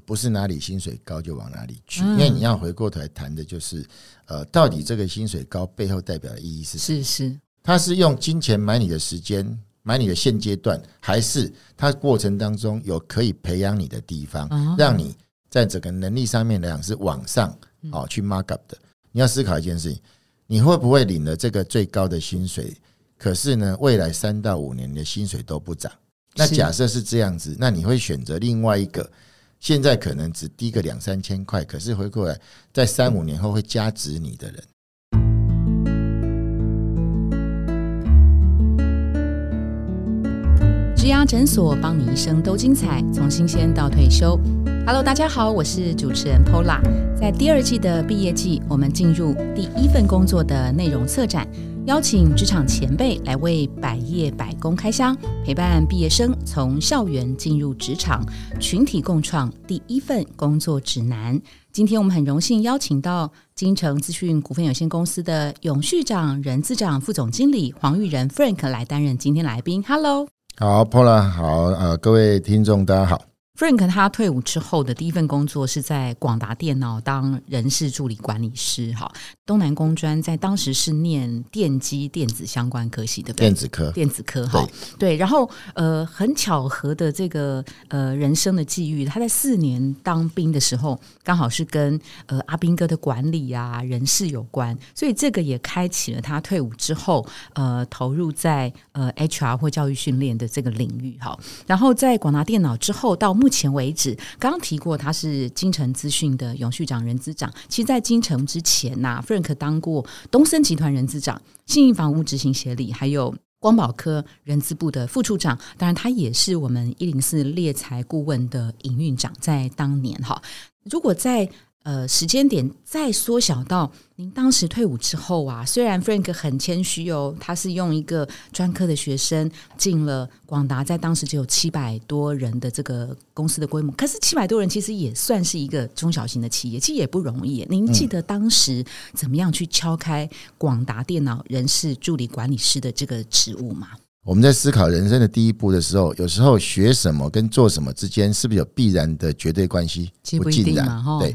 不是哪里薪水高就往哪里去，因为你要回过头来谈的就是，呃，到底这个薪水高背后代表的意义是什么？是是，他是用金钱买你的时间，买你的现阶段，还是他过程当中有可以培养你的地方，让你在整个能力上面来讲是往上哦去 mark up 的？你要思考一件事情，你会不会领了这个最高的薪水，可是呢，未来三到五年的薪水都不涨？那假设是这样子，那你会选择另外一个？现在可能只低个两三千块，可是回过来在三五年后会加值你的人。植牙诊所，帮你一生都精彩，从新鲜到退休。Hello，大家好，我是主持人 Pola。在第二季的毕业季，我们进入第一份工作的内容策展。邀请职场前辈来为百业百工开箱，陪伴毕业生从校园进入职场，群体共创第一份工作指南。今天我们很荣幸邀请到金城资讯股份有限公司的永续长、人资长、副总经理黄玉仁 Frank 来担任今天来宾。Hello，好，Paula，好，呃，各位听众大家好。Frank 他退伍之后的第一份工作是在广达电脑当人事助理管理师。哈，东南工专在当时是念电机电子相关科系对不对电子科，电子科哈，对。然后呃，很巧合的这个呃人生的际遇，他在四年当兵的时候，刚好是跟呃阿兵哥的管理啊人事有关，所以这个也开启了他退伍之后呃投入在呃 HR 或教育训练的这个领域。哈，然后在广达电脑之后到目前为止，刚刚提过他是金城资讯的永续长、人资长。其实，在金城之前呐，Frank 当过东森集团人资长、信义房屋执行协理，还有光宝科人资部的副处长。当然，他也是我们一零四猎财顾问的营运长。在当年哈，如果在呃，时间点再缩小到您当时退伍之后啊，虽然 Frank 很谦虚哦，他是用一个专科的学生进了广达，在当时只有七百多人的这个公司的规模，可是七百多人其实也算是一个中小型的企业，其实也不容易。您记得当时怎么样去敲开广达电脑人事助理管理师的这个职务吗？我们在思考人生的第一步的时候，有时候学什么跟做什么之间是不是有必然的绝对关系？不尽然，对。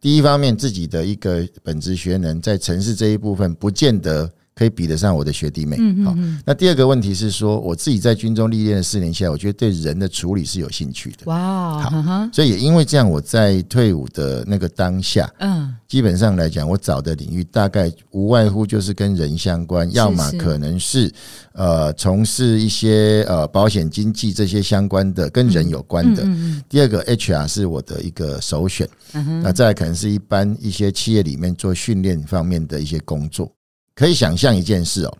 第一方面，自己的一个本职学能在城市这一部分，不见得。可以比得上我的学弟妹。好，那第二个问题是说，我自己在军中历练的四年下来，我觉得对人的处理是有兴趣的。哇，好，所以也因为这样，我在退伍的那个当下，嗯，基本上来讲，我找的领域大概无外乎就是跟人相关，要么可能是呃从事一些呃保险经济这些相关的跟人有关的。第二个 HR 是我的一个首选，那再可能是一般一些企业里面做训练方面的一些工作。可以想象一件事哦，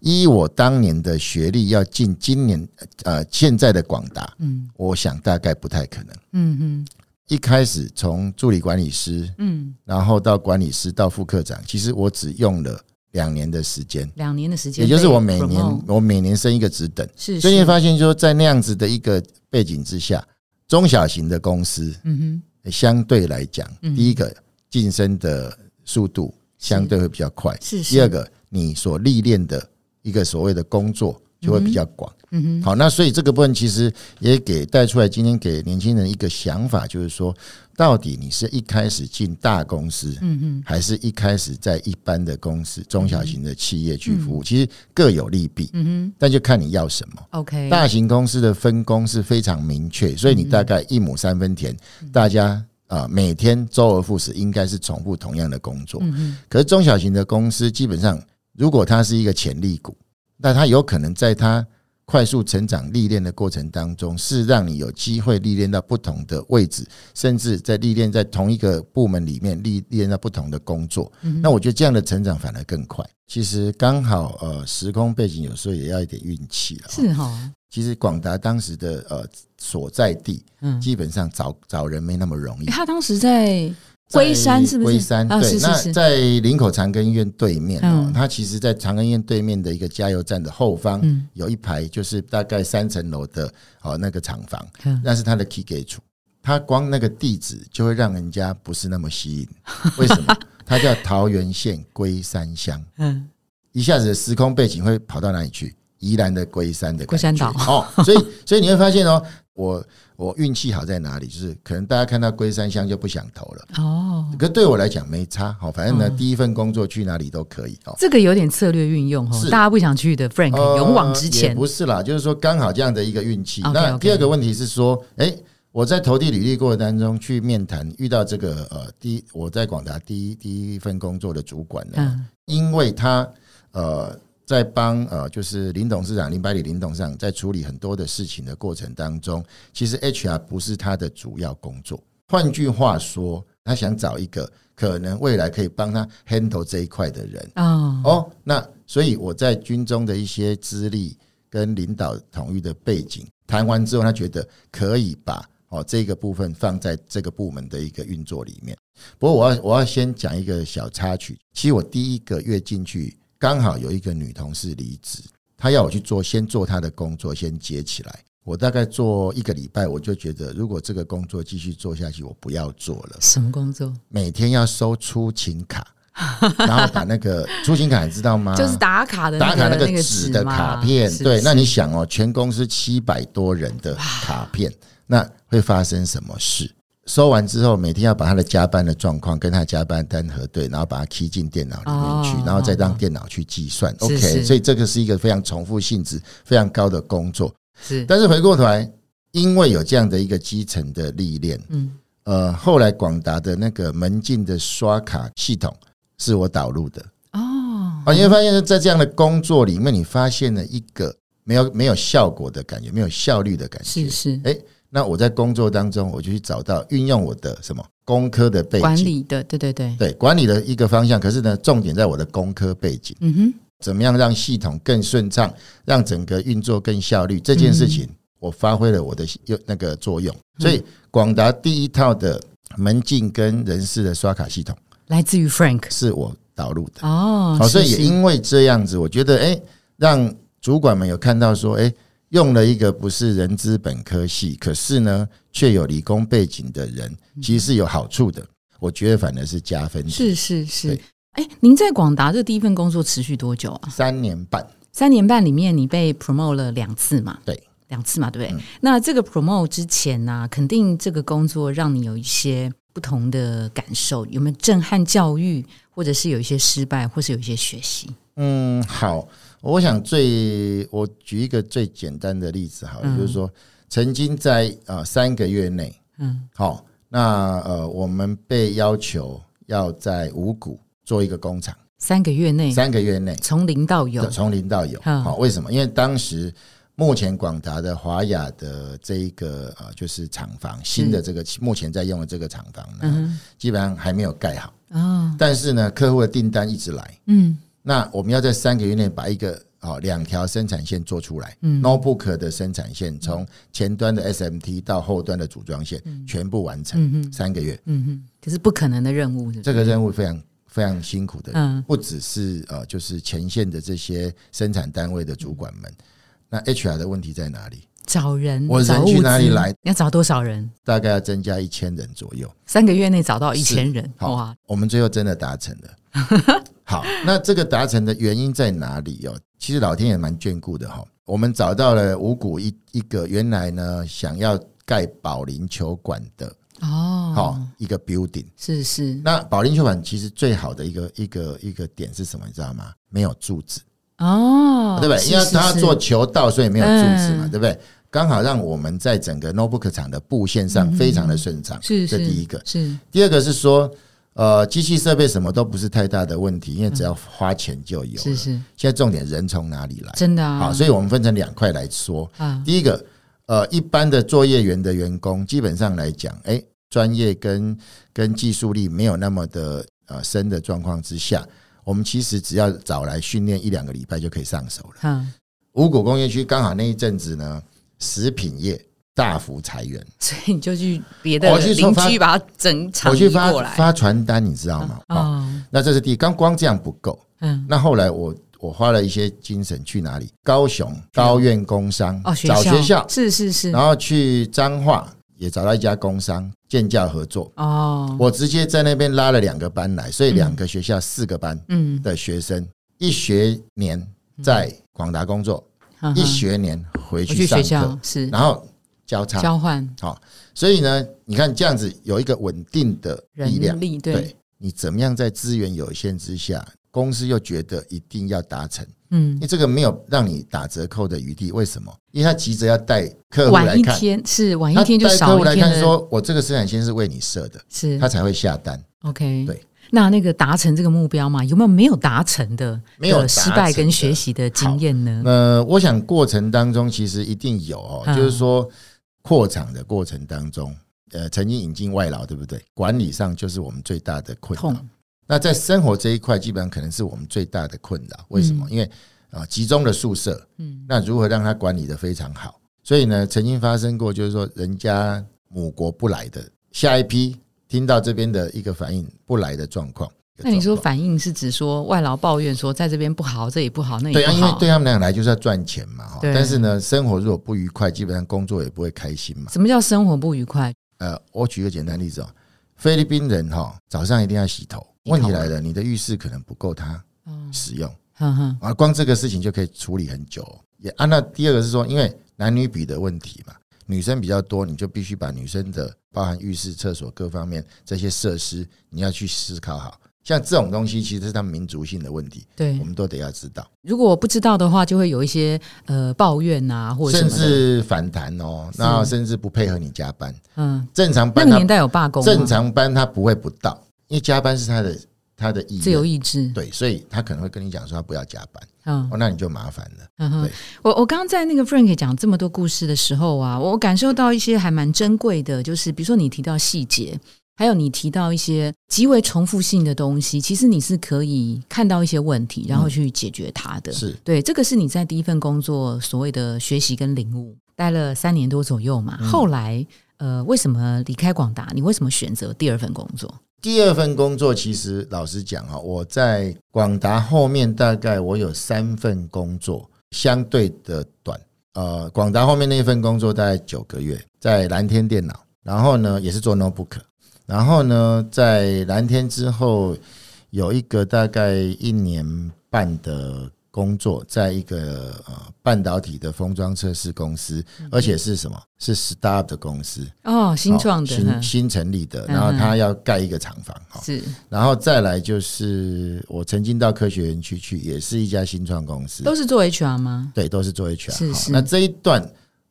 依我当年的学历要进今年呃现在的广达，嗯，我想大概不太可能。嗯嗯，一开始从助理管理师，嗯，然后到管理师到副科长，其实我只用了两年的时间，两年的时间，也就是我每年我每年升一个职等。是，所以你发现说在那样子的一个背景之下，中小型的公司，嗯哼，相对来讲，第一个晋升的速度。相对会比较快。是第二个，你所历练的一个所谓的工作就会比较广。嗯哼。好，那所以这个部分其实也给带出来，今天给年轻人一个想法，就是说，到底你是一开始进大公司，嗯哼，还是一开始在一般的公司、中小型的企业去服务，其实各有利弊。嗯哼。但就看你要什么。OK。大型公司的分工是非常明确，所以你大概一亩三分田，大家。啊，每天周而复始，应该是重复同样的工作。嗯可是中小型的公司，基本上如果它是一个潜力股，那它有可能在它快速成长历练的过程当中，是让你有机会历练到不同的位置，甚至在历练在同一个部门里面历练到不同的工作。那我觉得这样的成长反而更快。其实刚好呃，时空背景有时候也要一点运气了。是哈。其实广达当时的呃所在地，嗯，基本上找找人没那么容易。他当时在龟山，是不是？龟山对，那在林口长庚医院对面哦。他其实，在长庚医院对面的一个加油站的后方，有一排就是大概三层楼的哦那个厂房，那是他的 key gate 处。他光那个地址就会让人家不是那么吸引。为什么？他叫桃园县龟山乡。嗯，一下子时空背景会跑到哪里去？宜兰的龟山的龟山岛哦，所以所以你会发现哦，我我运气好在哪里？就是可能大家看到龟山乡就不想投了哦。可对我来讲没差，好，反正呢，第一份工作去哪里都可以哦。这个有点策略运用哦，大家不想去的，Frank 勇往直前。不是啦，就是说刚好这样的一个运气。那第二个问题是说，哎，我在投递履历过程当中去面谈，遇到这个呃，第一我在广达第一第一份工作的主管呢，因为他呃。在帮呃，就是林董事长林百里林董事长在处理很多的事情的过程当中，其实 HR 不是他的主要工作。换句话说，他想找一个可能未来可以帮他 handle 这一块的人。哦哦，那所以我在军中的一些资历跟领导统御的背景谈完之后，他觉得可以把哦这个部分放在这个部门的一个运作里面。不过我要我要先讲一个小插曲，其实我第一个月进去。刚好有一个女同事离职，她要我去做，先做她的工作，先接起来。我大概做一个礼拜，我就觉得如果这个工作继续做下去，我不要做了。什么工作？每天要收出勤卡，然后把那个 出勤卡你知道吗？就是打卡的打卡那个纸的卡片。对，那你想哦，全公司七百多人的卡片，那会发生什么事？收完之后，每天要把他的加班的状况跟他加班单核对，然后把它 key 进电脑里面去，然后再让电脑去计算。OK，所以这个是一个非常重复性质非常高的工作。是，但是回过头来，因为有这样的一个基层的历练，嗯，呃，后来广达的那个门禁的刷卡系统是我导入的。哦，啊，你会发现在这样的工作里面，你发现了一个没有没有效果的感觉，没有效率的感觉。是是，哎。那我在工作当中，我就去找到运用我的什么工科的背景，管理的，对对对，对管理的一个方向。可是呢，重点在我的工科背景。嗯哼，怎么样让系统更顺畅，让整个运作更效率？这件事情我发挥了我的用那个作用。所以广达第一套的门禁跟人事的刷卡系统来自于 Frank，是我导入的。哦，好，所以也因为这样子，我觉得哎，让主管们有看到说，哎。用了一个不是人资本科系，可是呢却有理工背景的人，其实是有好处的。我觉得反而是加分。是是是。哎，您在广达这第一份工作持续多久啊？三年半。三年半里面，你被 promote 了两次嘛？对，两次嘛，对不对？那这个 promote 之前呢，肯定这个工作让你有一些不同的感受，有没有震撼教育，或者是有一些失败，或是有一些学习？嗯，好。我想最我举一个最简单的例子，好，了，就是说，曾经在呃三个月内，嗯，好，那呃我们被要求要在五谷做一个工厂，三个月内，三个月内。从零到有，从零到有，好，为什么？因为当时目前广达的华雅的这一个呃就是厂房，新的这个目前在用的这个厂房呢，基本上还没有盖好，哦，但是呢，客户的订单一直来，嗯。那我们要在三个月内把一个哦两条生产线做出来，notebook 的生产线从前端的 SMT 到后端的组装线全部完成，三个月，嗯哼，这是不可能的任务，这个任务非常非常辛苦的，嗯，不只是呃就是前线的这些生产单位的主管们，那 HR 的问题在哪里？找人，我人去哪里来？要找多少人？大概要增加一千人左右，三个月内找到一千人，哇！我们最后真的达成了。好，那这个达成的原因在哪里哦？其实老天也蛮眷顾的哈。我们找到了五谷一一个原来呢想要盖保龄球馆的哦，好一个 building 是是。那保龄球馆其实最好的一个一个一个点是什么？你知道吗？没有柱子哦，对不对？因为他要做球道，所以没有柱子嘛，对不对？刚好让我们在整个 notebook 厂的布线上非常的顺畅，是这第一个。是第二个是说。呃，机器设备什么都不是太大的问题，因为只要花钱就有。是是。现在重点人从哪里来？真的啊。好，所以我们分成两块来说。啊。第一个，呃，一般的作业员的员工，基本上来讲，哎，专业跟跟技术力没有那么的呃深的状况之下，我们其实只要找来训练一两个礼拜就可以上手了。嗯。五谷工业区刚好那一阵子呢，食品业。大幅裁员，所以你就去别的邻居把它整厂移过来发传单，你知道吗？哦，那这是第一，刚光这样不够。嗯，那后来我我花了一些精神去哪里？高雄高院工商哦，找学校。是是是，然后去彰化也找到一家工商建教合作哦，我直接在那边拉了两个班来，所以两个学校四个班嗯。的学生一学年在广达工作，一学年回去上课是，然后。交叉交换。好，所以呢，你看这样子有一个稳定的力量，对，你怎么样在资源有限之下，公司又觉得一定要达成，嗯，因为这个没有让你打折扣的余地，为什么？因为他急着要带客户来看，是晚一天就少一天。客户来看，说我这个生产线是为你设的，是他才会下单。OK，对。那那个达成这个目标嘛，有没有没有达成的没有失败跟学习的经验呢？呃，我想过程当中其实一定有哦，就是说扩厂的过程当中，呃，曾经引进外劳，对不对？管理上就是我们最大的困扰。那在生活这一块，基本上可能是我们最大的困扰。为什么？因为啊，集中的宿舍，嗯，那如何让它管理的非常好？所以呢，曾经发生过，就是说人家母国不来的下一批。听到这边的一个反应不来的状况，那你说反应是指说外劳抱怨说在这边不好，这也不好，那对啊，因为对他们俩来就是要赚钱嘛哈，但是呢，生活如果不愉快，基本上工作也不会开心嘛。什么叫生活不愉快？呃，我举个简单例子哦，菲律宾人哈早上一定要洗头，问题来了，你的浴室可能不够他使用，啊，光这个事情就可以处理很久。也啊，那第二个是说，因为男女比的问题嘛。女生比较多，你就必须把女生的包含浴室、厕所各方面这些设施，你要去思考好。像这种东西，其实是他们民族性的问题，对，我们都得要知道。如果不知道的话，就会有一些呃抱怨啊，或者甚至反弹哦，那甚至不配合你加班。嗯，正常班那个年代有罢工，正常班他不会不到，因为加班是他的。他的意自由意志，对，所以他可能会跟你讲说他不要加班，嗯，哦，那你就麻烦了。嗯哼，我我刚刚在那个 Frank 讲这么多故事的时候啊，我感受到一些还蛮珍贵的，就是比如说你提到细节，还有你提到一些极为重复性的东西，其实你是可以看到一些问题，然后去解决它的。是对，这个是你在第一份工作所谓的学习跟领悟，待了三年多左右嘛。后来，呃，为什么离开广达？你为什么选择第二份工作？第二份工作，其实老实讲啊，我在广达后面大概我有三份工作，相对的短。呃，广达后面那一份工作大概九个月，在蓝天电脑，然后呢也是做 notebook，然后呢在蓝天之后有一个大概一年半的。工作在一个呃半导体的封装测试公司，而且是什么？是 startup 的公司哦，新创的，新新成立的。然后他要盖一个厂房，是。然后再来就是我曾经到科学园区去，也是一家新创公司，都是做 HR 吗？对，都是做 HR。是是。那这一段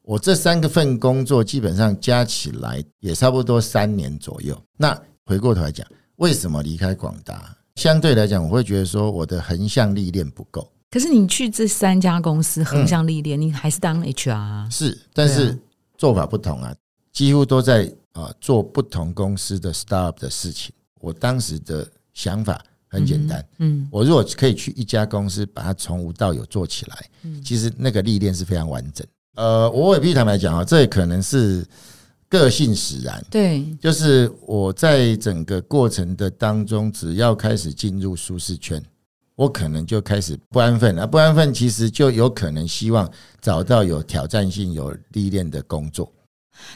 我这三个份工作基本上加起来也差不多三年左右。那回过头来讲，为什么离开广达？相对来讲，我会觉得说我的横向历练不够。可是你去这三家公司横向历练，你还是当 HR 是，但是做法不同啊，几乎都在啊做不同公司的 startup 的事情。我当时的想法很简单，嗯，我如果可以去一家公司把它从无到有做起来，嗯，其实那个历练是非常完整。呃，我也必须坦白讲啊，这可能是个性使然，对，就是我在整个过程的当中，只要开始进入舒适圈。我可能就开始不安分了，不安分其实就有可能希望找到有挑战性、有历练的工作。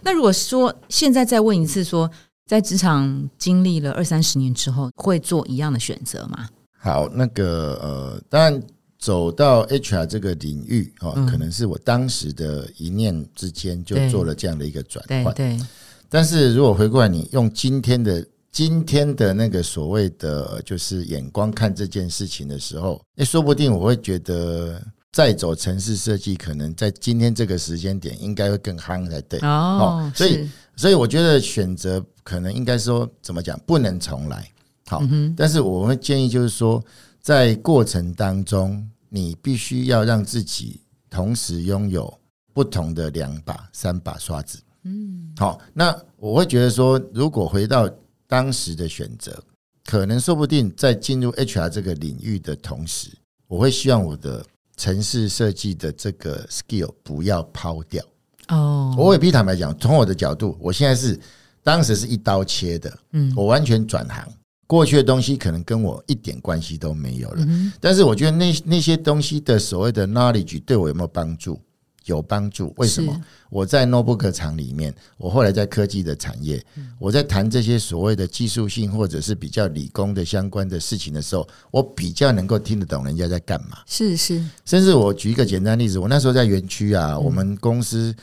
那如果说现在再问一次，说在职场经历了二三十年之后，会做一样的选择吗？好，那个呃，当然走到 HR 这个领域哦，可能是我当时的一念之间就做了这样的一个转换。对，但是如果回过来，你用今天的。今天的那个所谓的就是眼光看这件事情的时候，那说不定我会觉得再走城市设计，可能在今天这个时间点应该会更夯才对哦。所以，所以我觉得选择可能应该说怎么讲，不能重来。好，但是我们建议就是说，在过程当中，你必须要让自己同时拥有不同的两把、三把刷子。嗯，好，那我会觉得说，如果回到当时的选择，可能说不定在进入 HR 这个领域的同时，我会希望我的城市设计的这个 skill 不要抛掉。哦，我也必须坦白讲，从我的角度，我现在是当时是一刀切的，嗯，我完全转行，过去的东西可能跟我一点关系都没有了。但是我觉得那那些东西的所谓的 knowledge 对我有没有帮助？有帮助？为什么？我在 notebook 厂里面，我后来在科技的产业，我在谈这些所谓的技术性或者是比较理工的相关的事情的时候，我比较能够听得懂人家在干嘛。是是，甚至我举一个简单例子，我那时候在园区啊，我们公司。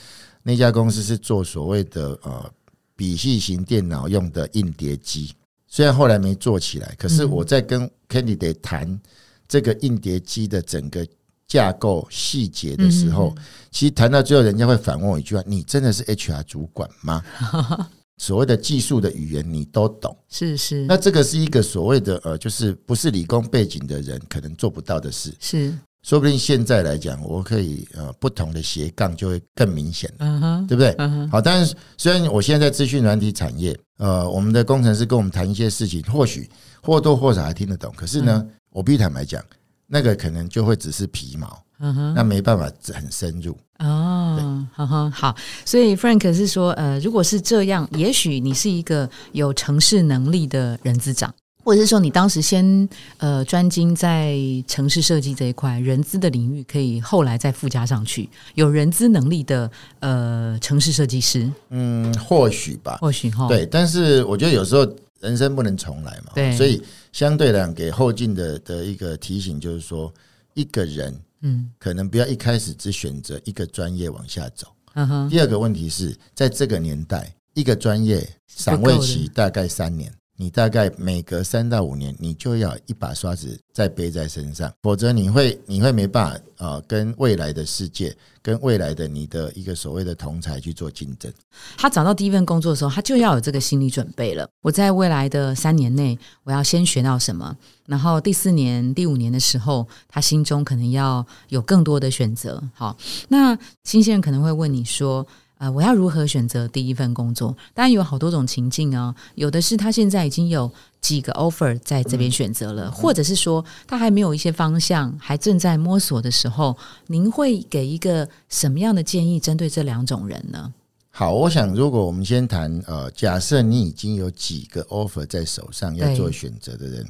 那家公司是做所谓的呃笔记型电脑用的硬碟机，虽然后来没做起来，可是我在跟 Candidate 谈这个硬碟机的整个架构细节的时候，其实谈到最后，人家会反问我一句话：“你真的是 HR 主管吗？” 所谓的技术的语言你都懂，是是。那这个是一个所谓的呃，就是不是理工背景的人可能做不到的事，是。说不定现在来讲，我可以呃不同的斜杠就会更明显了，对不对？好，但是虽然我现在在资讯软体产业，呃，我们的工程师跟我们谈一些事情，或许或多或少还听得懂，可是呢，我必须坦白讲，那个可能就会只是皮毛，那没办法很深入。哦。好好好，所以 Frank 是说，呃，如果是这样，也许你是一个有城市能力的人资长。或者是说，你当时先呃专精在城市设计这一块，人资的领域可以后来再附加上去，有人资能力的呃城市设计师，嗯，或许吧，或许哈，对。但是我觉得有时候人生不能重来嘛，对。所以相对来讲，给后进的的一个提醒就是说，一个人嗯，可能不要一开始只选择一个专业往下走。嗯哼。第二个问题是在这个年代，一个专业赏味期大概三年。你大概每隔三到五年，你就要一把刷子再背在身上，否则你会你会没办法啊，跟未来的世界，跟未来的你的一个所谓的同才去做竞争。他找到第一份工作的时候，他就要有这个心理准备了。我在未来的三年内，我要先学到什么，然后第四年、第五年的时候，他心中可能要有更多的选择。好，那新鲜人可能会问你说。呃，我要如何选择第一份工作？当然有好多种情境啊，有的是他现在已经有几个 offer 在这边选择了，或者是说他还没有一些方向，还正在摸索的时候，您会给一个什么样的建议针对这两种人呢？好，我想如果我们先谈呃，假设你已经有几个 offer 在手上要做选择的人，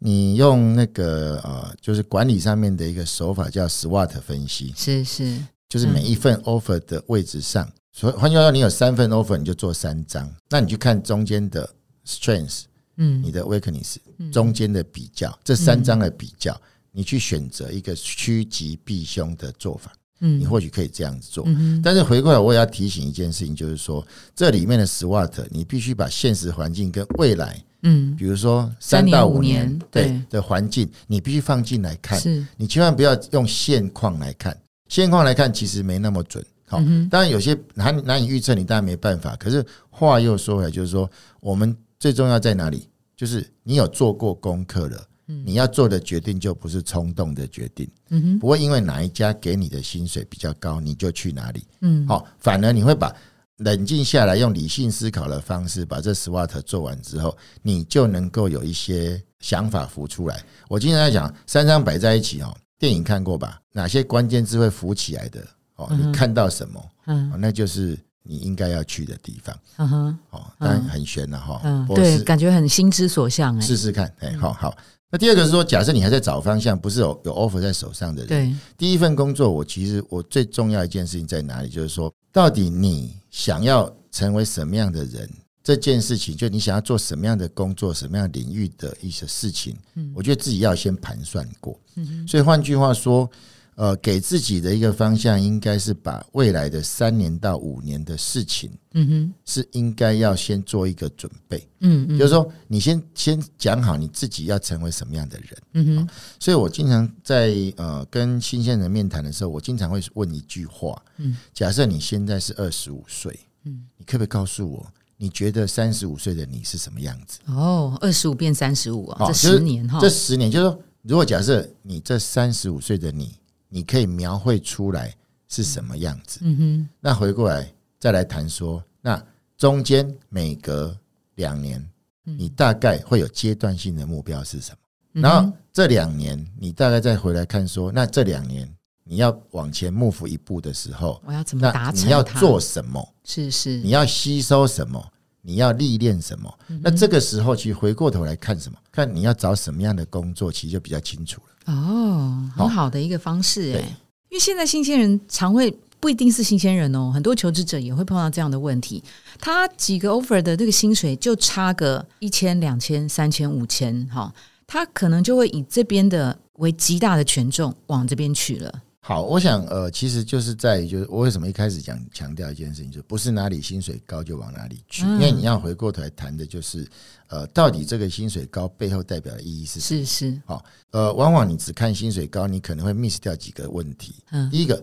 你用那个呃，就是管理上面的一个手法叫 SWOT 分析，是是，就是每一份 offer 的位置上。所以换句话说，你有三份 offer，你就做三张。那你去看中间的 strengths，嗯，你的 weakness，中间的比较，这三张的比较，你去选择一个趋吉避凶的做法。嗯，你或许可以这样子做。但是回过来，我也要提醒一件事情，就是说这里面的 SWOT，你必须把现实环境跟未来，嗯，比如说三到五年对的环境，你必须放进来看。是，你千万不要用现况来看，现况来看其实没那么准。好，当然有些难难以预测，你当然没办法。可是话又说回来，就是说，我们最重要在哪里？就是你有做过功课了，你要做的决定就不是冲动的决定，嗯不会因为哪一家给你的薪水比较高，你就去哪里，嗯，好，反而你会把冷静下来，用理性思考的方式把这 SWOT 做完之后，你就能够有一些想法浮出来。我经常在讲，三张摆在一起哦，电影看过吧？哪些关键字会浮起来的？哦，你看到什么？嗯，那就是你应该要去的地方。嗯哼，哦，当然很悬了哈。嗯，对，感觉很心之所向。哎，试试看。哎，好好。那第二个是说，假设你还在找方向，不是有有 offer 在手上的人。对，第一份工作，我其实我最重要一件事情在哪里？就是说，到底你想要成为什么样的人？这件事情，就你想要做什么样的工作，什么样领域的一些事情，嗯，我觉得自己要先盘算过。嗯所以换句话说。呃，给自己的一个方向，应该是把未来的三年到五年的事情，嗯哼，是应该要先做一个准备，嗯嗯，就是说，你先先讲好你自己要成为什么样的人，嗯哼。所以我经常在呃跟新鲜人面谈的时候，我经常会问一句话，嗯，假设你现在是二十五岁，嗯，你可不可以告诉我，你觉得三十五岁的你是什么样子？哦，二十五变三十五啊，这十年哈，这十年就是说，如果假设你这三十五岁的你。你可以描绘出来是什么样子？嗯哼。那回过来再来谈说，那中间每隔两年，你大概会有阶段性的目标是什么？然后这两年，你大概再回来看说，那这两年你要往前幕府一步的时候，我要怎么达成？你要做什么？是是。你要吸收什么？你要历练什么？那这个时候，其实回过头来看什么？看你要找什么样的工作，其实就比较清楚了。哦，很好的一个方式哎，因为现在新鲜人常会不一定是新鲜人哦，很多求职者也会碰到这样的问题。他几个 offer 的这个薪水就差个一千、两千、三千、五千，哈，他可能就会以这边的为极大的权重往这边去了。好，我想呃，其实就是在于，就是我为什么一开始讲强调一件事情，就不是哪里薪水高就往哪里去，因为你要回过头来谈的就是，呃，到底这个薪水高背后代表的意义是什么是是，好，呃，往往你只看薪水高，你可能会 miss 掉几个问题。嗯，第一个。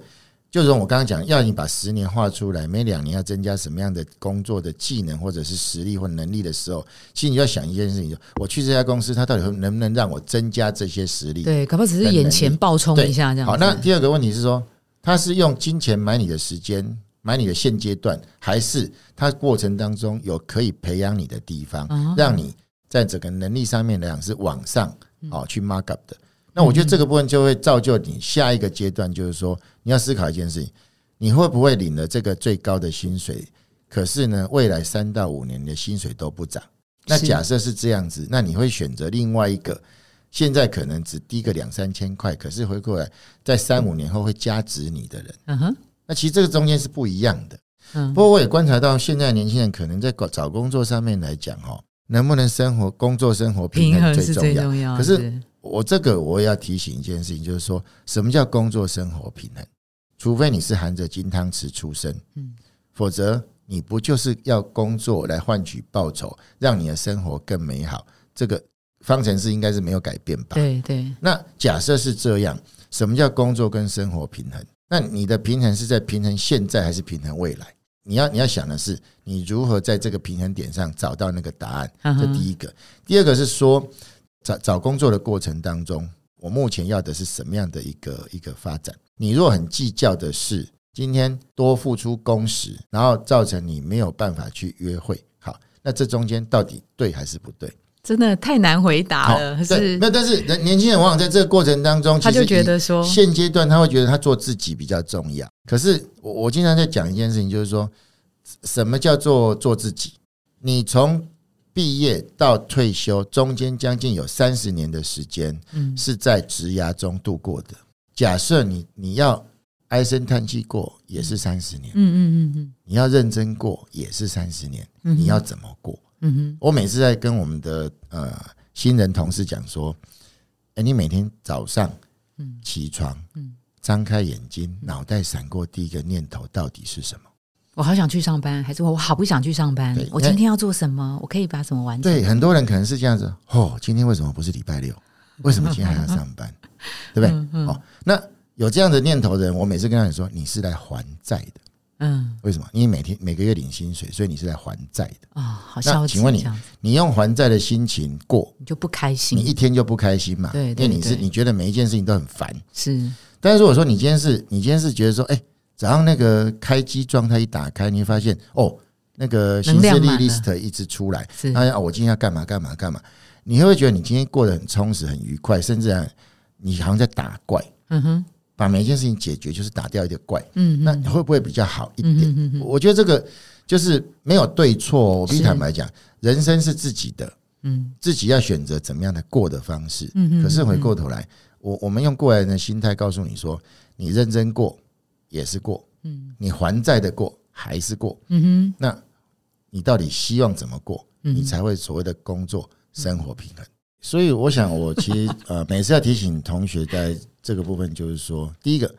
就是我刚刚讲，要你把十年画出来，每两年要增加什么样的工作的技能或者是实力或能力的时候，其实你要想一件事情：，就我去这家公司，它到底能不能让我增加这些实力？对，可不只是眼前爆冲一下这样。好，那第二个问题是说，他是用金钱买你的时间，买你的现阶段，还是他过程当中有可以培养你的地方，让你在整个能力上面来讲是往上哦去 mark up 的？那我觉得这个部分就会造就你下一个阶段，就是说你要思考一件事情：你会不会领了这个最高的薪水？可是呢，未来三到五年的薪水都不涨。那假设是这样子，那你会选择另外一个现在可能只低个两三千块，可是回过来在三五年后会加值你的人？嗯哼。那其实这个中间是不一样的。嗯。不过我也观察到，现在年轻人可能在找工作上面来讲，哈，能不能生活、工作、生活平衡最重要。可是。我这个我也要提醒一件事情，就是说什么叫工作生活平衡？除非你是含着金汤匙出生，嗯，否则你不就是要工作来换取报酬，让你的生活更美好？这个方程式应该是没有改变吧？对对。那假设是这样，什么叫工作跟生活平衡？那你的平衡是在平衡现在还是平衡未来？你要你要想的是，你如何在这个平衡点上找到那个答案？这第一个。第二个是说。找找工作的过程当中，我目前要的是什么样的一个一个发展？你若很计较的是今天多付出工时，然后造成你没有办法去约会，好，那这中间到底对还是不对？真的太难回答了。是，那但是年轻人往往在这个过程当中，他就觉得说，现阶段他会觉得他做自己比较重要。可是我我经常在讲一件事情，就是说什么叫做做自己？你从毕业到退休中间将近有三十年的时间，嗯，是在职涯中度过的。假设你你要唉声叹气过，也是三十年，嗯嗯嗯嗯，你要认真过，也是三十年。你要怎么过？嗯哼，我每次在跟我们的呃新人同事讲说，哎，你每天早上嗯。起床嗯。张开眼睛，脑袋闪过第一个念头到底是什么？我好想去上班，还是我好不想去上班？我今天要做什么？我可以把什么完成？对，很多人可能是这样子。哦，今天为什么不是礼拜六？为什么今天还要上班？对不对？哦，那有这样的念头的人，我每次跟他讲说，你是来还债的。嗯，为什么？因为每天每个月领薪水，所以你是来还债的。啊，好消极。请问你，你用还债的心情过，你就不开心？你一天就不开心嘛？对，因为你是你觉得每一件事情都很烦。是，但是如果说你今天是你今天是觉得说，哎。早上那个开机状态一打开，你会发现哦，那个行事历 list 一直出来，哎，我今天要干嘛干嘛干嘛？你会不会觉得你今天过得很充实、很愉快，甚至你好像在打怪？嗯哼，把每一件事情解决，就是打掉一个怪。嗯，那会不会比较好一点？我觉得这个就是没有对错。我必须坦白讲，人生是自己的，嗯，自己要选择怎么样的过的方式。嗯可是回过头来，我我们用过来人的心态告诉你说，你认真过。也是过，嗯，你还债的过还是过，嗯哼，那你到底希望怎么过，嗯你才会所谓的工作生活平衡？所以我想，我其实 呃，每次要提醒同学在这个部分，就是说，第一个，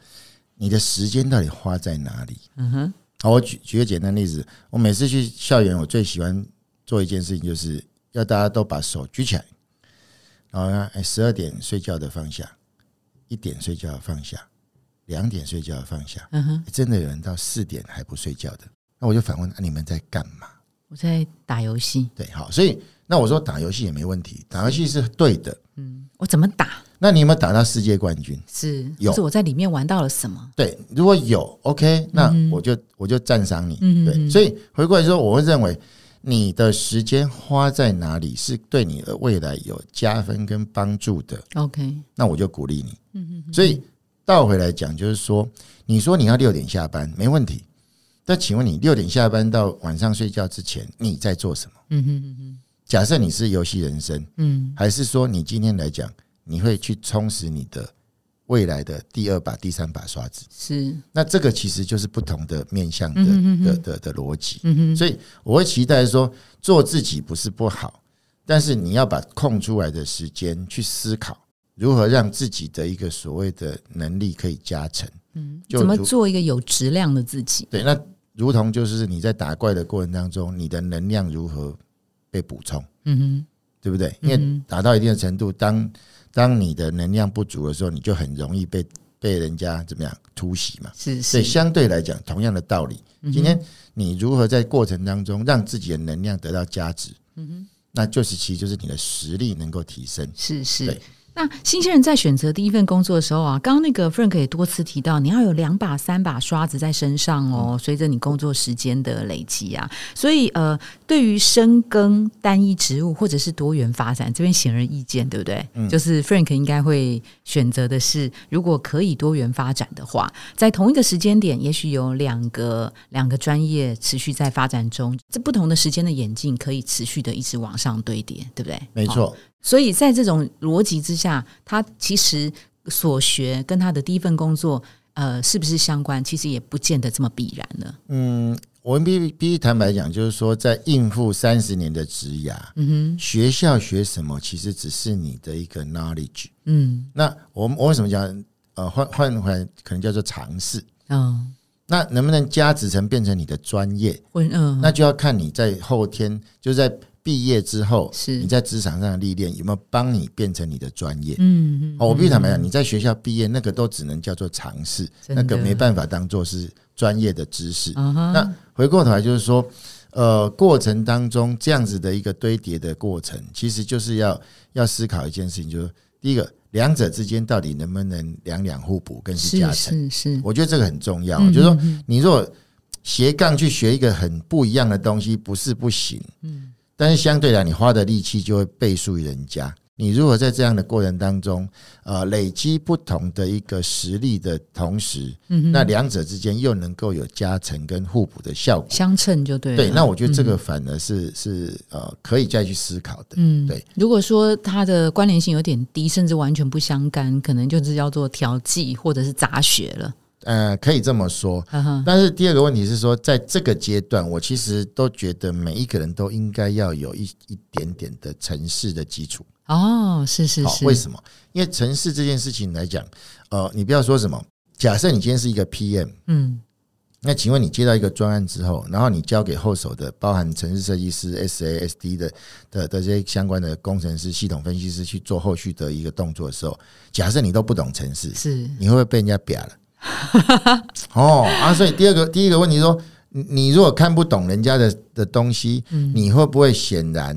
你的时间到底花在哪里？嗯哼，好，我举举个简单例子，我每次去校园，我最喜欢做一件事情，就是要大家都把手举起来，然后呢，哎，十二点睡觉的放下，一点睡觉的放下。两点睡觉放下，嗯哼，真的有人到四点还不睡觉的，那我就反问：你们在干嘛？我在打游戏。对，好，所以那我说打游戏也没问题，打游戏是对的。嗯，我怎么打？那你有没有打到世界冠军？是，有。是我在里面玩到了什么？对，如果有，OK，那我就我就赞赏你。嗯对，所以回过来说，我会认为你的时间花在哪里是对你的未来有加分跟帮助的。OK，那我就鼓励你。嗯嗯，所以。倒回来讲，就是说，你说你要六点下班，没问题。但请问你六点下班到晚上睡觉之前，你在做什么？嗯哼嗯哼。假设你是游戏人生，嗯，还是说你今天来讲，你会去充实你的未来的第二把、第三把刷子？是。那这个其实就是不同的面向的的的的逻辑。嗯哼。所以我会期待说，做自己不是不好，但是你要把空出来的时间去思考。如何让自己的一个所谓的能力可以加成？嗯，怎么做一个有质量的自己？对，那如同就是你在打怪的过程当中，你的能量如何被补充？嗯哼，对不对？因为达到一定的程度，当当你的能量不足的时候，你就很容易被被人家怎么样突袭嘛？是是。所以相对来讲，同样的道理，今天你如何在过程当中让自己的能量得到加值？嗯哼，那就是其实就是你的实力能够提升。是是。那新鲜人在选择第一份工作的时候啊，刚刚那个 Frank 也多次提到，你要有两把、三把刷子在身上哦。随着你工作时间的累积啊，所以呃，对于深耕单一职务或者是多元发展，这边显而易见，对不对？嗯就是 Frank 应该会选择的是，如果可以多元发展的话，在同一个时间点，也许有两个两个专业持续在发展中，这不同的时间的眼镜可以持续的一直往上堆叠，对不对？没错。所以在这种逻辑之下，他其实所学跟他的第一份工作，呃，是不是相关？其实也不见得这么必然了。嗯，我们必必须坦白讲，就是说，在应付三十年的职涯，嗯哼，学校学什么，其实只是你的一个 knowledge。嗯，那我们我为什么讲？呃，换换回来，可能叫做尝试。嗯，那能不能加值成变成你的专业？嗯，那就要看你在后天就在。毕业之后，是你在职场上的历练有没有帮你变成你的专业？嗯嗯，我必须坦白讲，你在学校毕业那个都只能叫做尝试，那个没办法当做是专业的知识。那回过头来就是说，呃，过程当中这样子的一个堆叠的过程，其实就是要要思考一件事情，就是第一个，两者之间到底能不能两两互补，更是加成？是是，我觉得这个很重要。就是说，你如果斜杠去学一个很不一样的东西，不是不行。嗯。但是相对来，你花的力气就会倍数于人家。你如果在这样的过程当中，呃，累积不同的一个实力的同时，嗯，那两者之间又能够有加成跟互补的效果，相称就对。对，那我觉得这个反而是是呃，可以再去思考的。嗯，对。如果说它的关联性有点低，甚至完全不相干，可能就是叫做调剂或者是杂学了。呃，可以这么说，但是第二个问题是说，在这个阶段，我其实都觉得每一个人都应该要有一一点点的城市的基础。哦，是是是，为什么？因为城市这件事情来讲，呃，你不要说什么，假设你今天是一个 PM，嗯，那请问你接到一个专案之后，然后你交给后手的，包含城市设计师、SASD 的的的这些相关的工程师、系统分析师去做后续的一个动作的时候，假设你都不懂城市，是你会不会被人家瘪了？哦啊，所以第二个第一个问题说，你如果看不懂人家的的东西，你会不会显然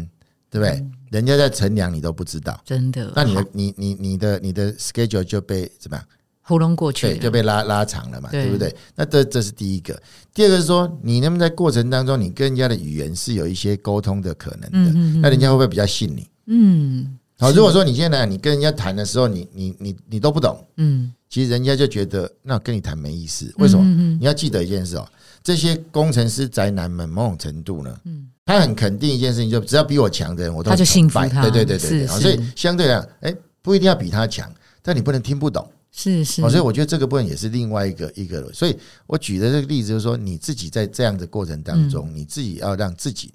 对不对？人家在乘凉，你都不知道，真的。那你的你你你的你的 schedule 就被怎么样？糊弄过去，对，就被拉拉长了嘛，对不对？那这这是第一个。第二个是说，你能不能在过程当中，你跟人家的语言是有一些沟通的可能的？那人家会不会比较信你？嗯。好，如果说你现在你跟人家谈的时候，你你你你都不懂，嗯。其实人家就觉得那跟你谈没意思，为什么？你要记得一件事哦，这些工程师宅男们某种程度呢，嗯，他很肯定一件事情，就只要比我强的人，我都他就信服他，对对对对，所以相对来讲，哎，不一定要比他强，但你不能听不懂，是是，所以我觉得这个部分也是另外一个一个，所以我举的这个例子就是说，你自己在这样的过程当中，你自己要让自己。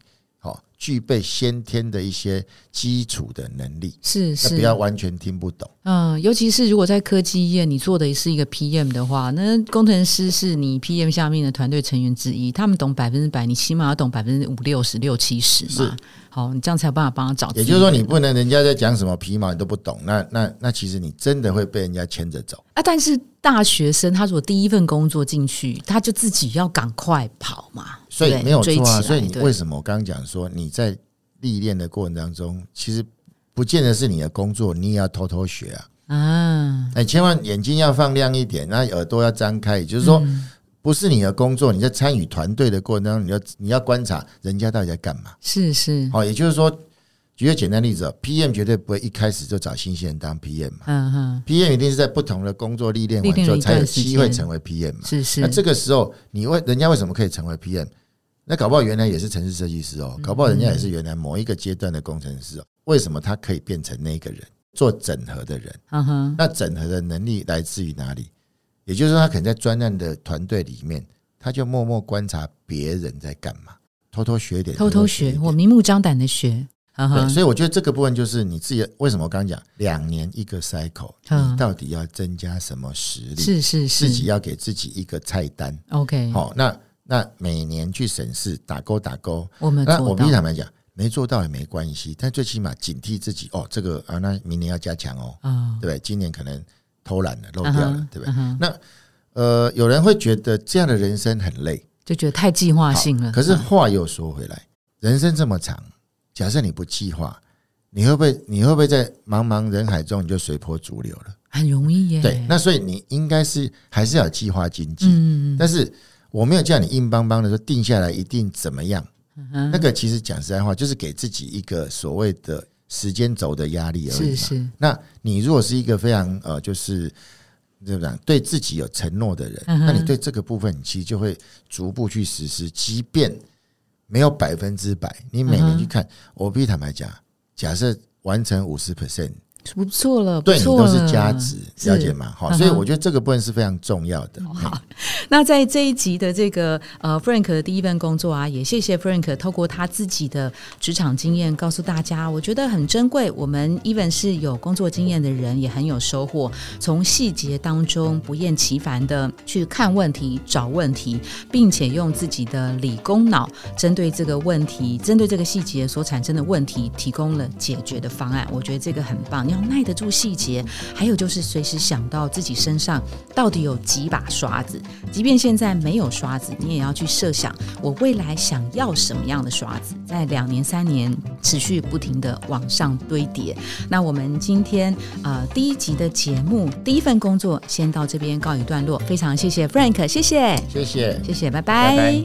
具备先天的一些基础的能力，是是，不要完全听不懂。嗯，尤其是如果在科技业，你做的是一个 PM 的话，那工程师是你 PM 下面的团队成员之一，他们懂百分之百，你起码要懂百分之五六十六七十嘛。好，你这样才有办法帮他找。也就是说，你不能人家在讲什么皮毛你都不懂，那那那其实你真的会被人家牵着走啊。但是大学生他如果第一份工作进去，他就自己要赶快跑嘛，所以没有错啊。所以你为什么我刚刚讲说你在历练的过程当中，其实不见得是你的工作，你也要偷偷学啊。啊，哎，千万眼睛要放亮一点，那耳朵要张开，也就是说。不是你的工作，你在参与团队的过程当中，你要你要观察人家到底在干嘛。是是，哦，也就是说，举个简单例子哦，PM 绝对不会一开始就找新鲜人当 PM 嘛。嗯哼，PM 一定是在不同的工作历练完之后才有机会成为 PM 嘛。是是，那这个时候，你为人家为什么可以成为 PM？那搞不好原来也是城市设计师哦，搞不好人家也是原来某一个阶段的工程师哦。为什么他可以变成那个人做整合的人？嗯哼，那整合的能力来自于哪里？也就是说，他可能在专案的团队里面，他就默默观察别人在干嘛，偷偷学点，偷偷学，我明目张胆的学。对，所以我觉得这个部分就是你自己为什么我刚刚讲两年一个 cycle，你到底要增加什么实力？是是是，自己要给自己一个菜单。OK，好，那那每年去审视，打勾打勾。我们那我们坦白讲，没做到也没关系，但最起码警惕自己哦，这个啊，那明年要加强哦，对不对？今年可能偷懒了，漏掉了，对不对？那呃，有人会觉得这样的人生很累，就觉得太计划性了。可是话又说回来，人生这么长。假设你不计划，你会不会你会不会在茫茫人海中你就随波逐流了？很容易耶。对，那所以你应该是还是要计划经济。嗯但是我没有叫你硬邦邦的说定下来一定怎么样。那个其实讲实在话，就是给自己一个所谓的时间轴的压力而已。是是。那你如果是一个非常呃，就是怎么讲？对自己有承诺的人，那你对这个部分，你其实就会逐步去实施，即便。没有百分之百，你每年去看，我必须坦白讲，假设完成五十 percent。不错了，对你都是价值，了解吗？好，所以我觉得这个部分是非常重要的。好，那在这一集的这个呃，Frank 的第一份工作啊，也谢谢 Frank 透过他自己的职场经验告诉大家，我觉得很珍贵。我们 even 是有工作经验的人，也很有收获。从细节当中不厌其烦的去看问题、找问题，并且用自己的理工脑针对这个问题、针对这个细节所产生的问题，提供了解决的方案。我觉得这个很棒。要耐得住细节，还有就是随时想到自己身上到底有几把刷子，即便现在没有刷子，你也要去设想我未来想要什么样的刷子，在两年三年持续不停的往上堆叠。那我们今天呃第一集的节目第一份工作先到这边告一段落，非常谢谢 Frank，谢谢，谢谢，谢谢，拜拜。